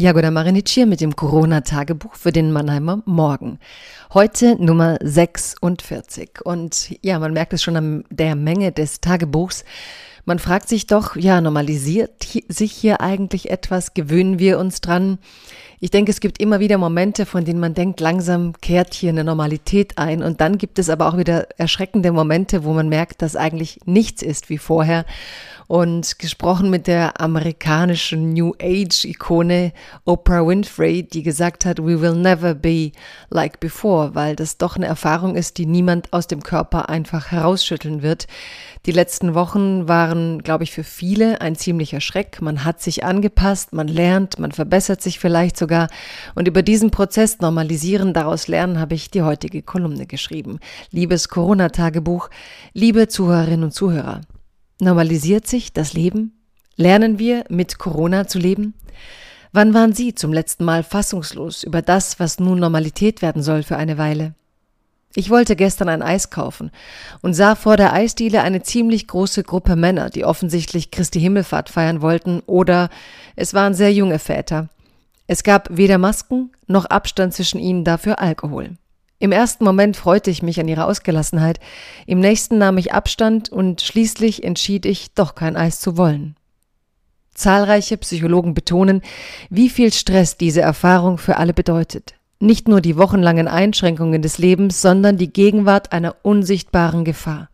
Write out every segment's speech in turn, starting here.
Jagoda Marinic hier mit dem Corona-Tagebuch für den Mannheimer Morgen. Heute Nummer 46. Und ja, man merkt es schon an der Menge des Tagebuchs. Man fragt sich doch, ja, normalisiert sich hier eigentlich etwas? Gewöhnen wir uns dran? Ich denke, es gibt immer wieder Momente, von denen man denkt, langsam kehrt hier eine Normalität ein. Und dann gibt es aber auch wieder erschreckende Momente, wo man merkt, dass eigentlich nichts ist wie vorher. Und gesprochen mit der amerikanischen New Age-Ikone Oprah Winfrey, die gesagt hat, we will never be like before, weil das doch eine Erfahrung ist, die niemand aus dem Körper einfach herausschütteln wird. Die letzten Wochen waren, glaube ich, für viele ein ziemlicher Schreck. Man hat sich angepasst, man lernt, man verbessert sich vielleicht sogar. Und über diesen Prozess normalisieren, daraus lernen, habe ich die heutige Kolumne geschrieben. Liebes Corona-Tagebuch, liebe Zuhörerinnen und Zuhörer. Normalisiert sich das Leben? Lernen wir, mit Corona zu leben? Wann waren Sie zum letzten Mal fassungslos über das, was nun Normalität werden soll für eine Weile? Ich wollte gestern ein Eis kaufen und sah vor der Eisdiele eine ziemlich große Gruppe Männer, die offensichtlich Christi Himmelfahrt feiern wollten, oder es waren sehr junge Väter. Es gab weder Masken noch Abstand zwischen ihnen, dafür Alkohol. Im ersten Moment freute ich mich an ihrer Ausgelassenheit, im nächsten nahm ich Abstand und schließlich entschied ich, doch kein Eis zu wollen. Zahlreiche Psychologen betonen, wie viel Stress diese Erfahrung für alle bedeutet. Nicht nur die wochenlangen Einschränkungen des Lebens, sondern die Gegenwart einer unsichtbaren Gefahr.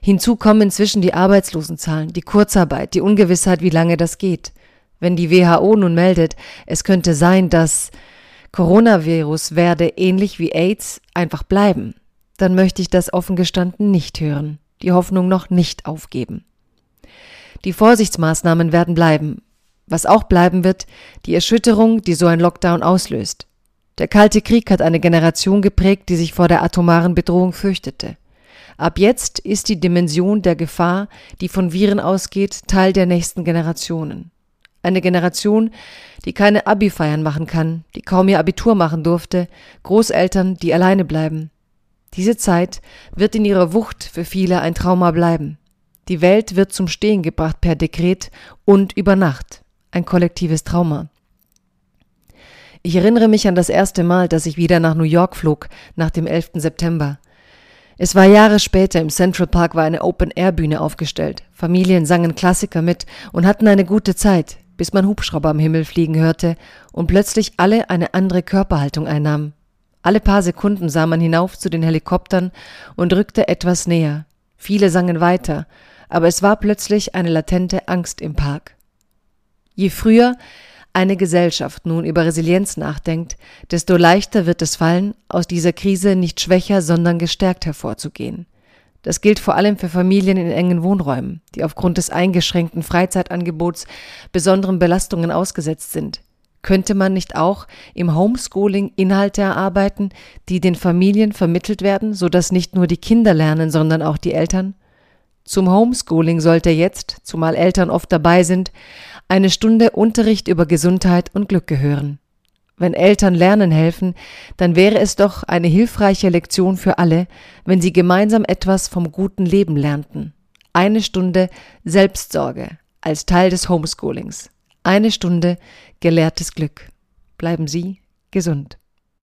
Hinzu kommen inzwischen die Arbeitslosenzahlen, die Kurzarbeit, die Ungewissheit, wie lange das geht. Wenn die WHO nun meldet, es könnte sein, dass Coronavirus werde ähnlich wie AIDS einfach bleiben, dann möchte ich das offen gestanden nicht hören, die Hoffnung noch nicht aufgeben. Die Vorsichtsmaßnahmen werden bleiben. Was auch bleiben wird, die Erschütterung, die so ein Lockdown auslöst. Der Kalte Krieg hat eine Generation geprägt, die sich vor der atomaren Bedrohung fürchtete. Ab jetzt ist die Dimension der Gefahr, die von Viren ausgeht, Teil der nächsten Generationen. Eine Generation, die keine Abi-Feiern machen kann, die kaum ihr Abitur machen durfte, Großeltern, die alleine bleiben. Diese Zeit wird in ihrer Wucht für viele ein Trauma bleiben. Die Welt wird zum Stehen gebracht per Dekret und über Nacht. Ein kollektives Trauma. Ich erinnere mich an das erste Mal, dass ich wieder nach New York flog, nach dem 11. September. Es war Jahre später, im Central Park war eine Open-Air-Bühne aufgestellt. Familien sangen Klassiker mit und hatten eine gute Zeit, bis man Hubschrauber am Himmel fliegen hörte und plötzlich alle eine andere Körperhaltung einnahmen. Alle paar Sekunden sah man hinauf zu den Helikoptern und rückte etwas näher. Viele sangen weiter, aber es war plötzlich eine latente Angst im Park. Je früher eine Gesellschaft nun über Resilienz nachdenkt, desto leichter wird es fallen, aus dieser Krise nicht schwächer, sondern gestärkt hervorzugehen. Das gilt vor allem für Familien in engen Wohnräumen, die aufgrund des eingeschränkten Freizeitangebots besonderen Belastungen ausgesetzt sind. Könnte man nicht auch im Homeschooling Inhalte erarbeiten, die den Familien vermittelt werden, so dass nicht nur die Kinder lernen, sondern auch die Eltern? Zum Homeschooling sollte jetzt, zumal Eltern oft dabei sind, eine Stunde Unterricht über Gesundheit und Glück gehören. Wenn Eltern lernen helfen, dann wäre es doch eine hilfreiche Lektion für alle, wenn sie gemeinsam etwas vom guten Leben lernten. Eine Stunde Selbstsorge als Teil des Homeschoolings. Eine Stunde gelehrtes Glück. Bleiben Sie gesund.